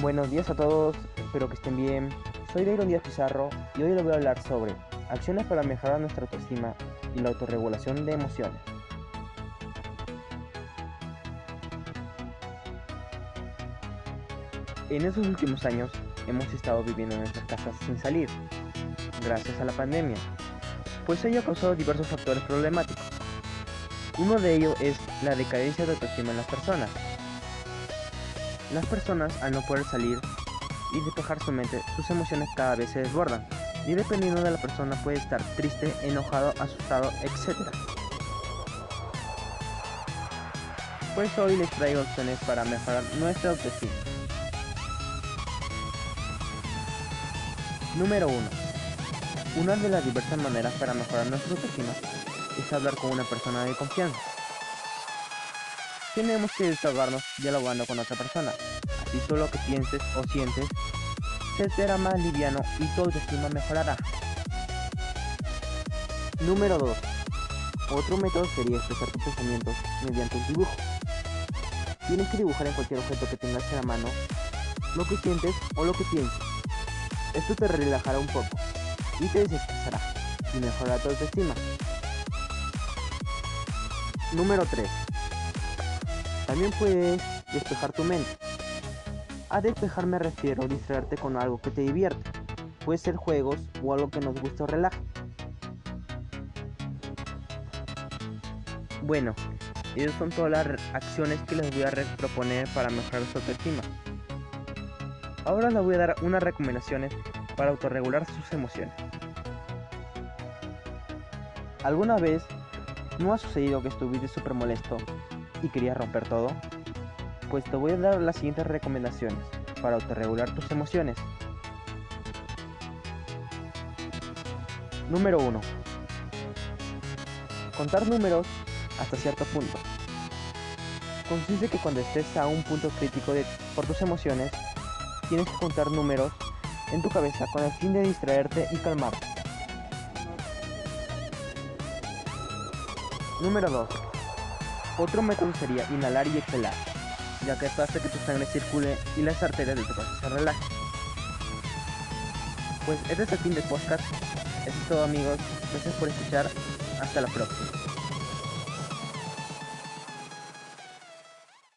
Buenos días a todos, espero que estén bien. Soy Dairon Díaz Pizarro y hoy les voy a hablar sobre acciones para mejorar nuestra autoestima y la autorregulación de emociones. En estos últimos años hemos estado viviendo en nuestras casas sin salir, gracias a la pandemia, pues ello ha causado diversos factores problemáticos. Uno de ellos es la decadencia de autoestima en las personas. Las personas al no poder salir y despejar su mente, sus emociones cada vez se desbordan y dependiendo de la persona puede estar triste, enojado, asustado, etc. Pues hoy les traigo opciones para mejorar nuestra autoestima. Número 1. Una de las diversas maneras para mejorar nuestra autoestima es hablar con una persona de confianza. Tenemos que desahogarnos dialogando con otra persona, así todo lo que pienses o sientes se será más liviano y tu autoestima mejorará. Número 2. Otro método sería expresar tus pensamientos mediante un dibujo. Tienes que dibujar en cualquier objeto que tengas en la mano lo que sientes o lo que piensas. Esto te relajará un poco y te desestresará y mejorará tu autoestima. Número 3. También puedes despejar tu mente. A despejar me refiero a distraerte con algo que te divierte. Puede ser juegos o algo que nos guste o relaje. Bueno, esas son todas las acciones que les voy a proponer para mejorar su autoestima. Ahora les voy a dar unas recomendaciones para autorregular sus emociones. ¿Alguna vez no ha sucedido que estuviste súper molesto y querías romper todo? Pues te voy a dar las siguientes recomendaciones para autorregular tus emociones. Número 1. Contar números hasta cierto punto. Consiste que cuando estés a un punto crítico por tus emociones, tienes que contar números en tu cabeza con el fin de distraerte y calmarte. Número 2. Otro método sería inhalar y exhalar, ya que esto hace que tu sangre circule y las arterias de tu cuerpo se relajen. Pues este es el fin del podcast. Eso es todo amigos. Gracias por escuchar. Hasta la próxima.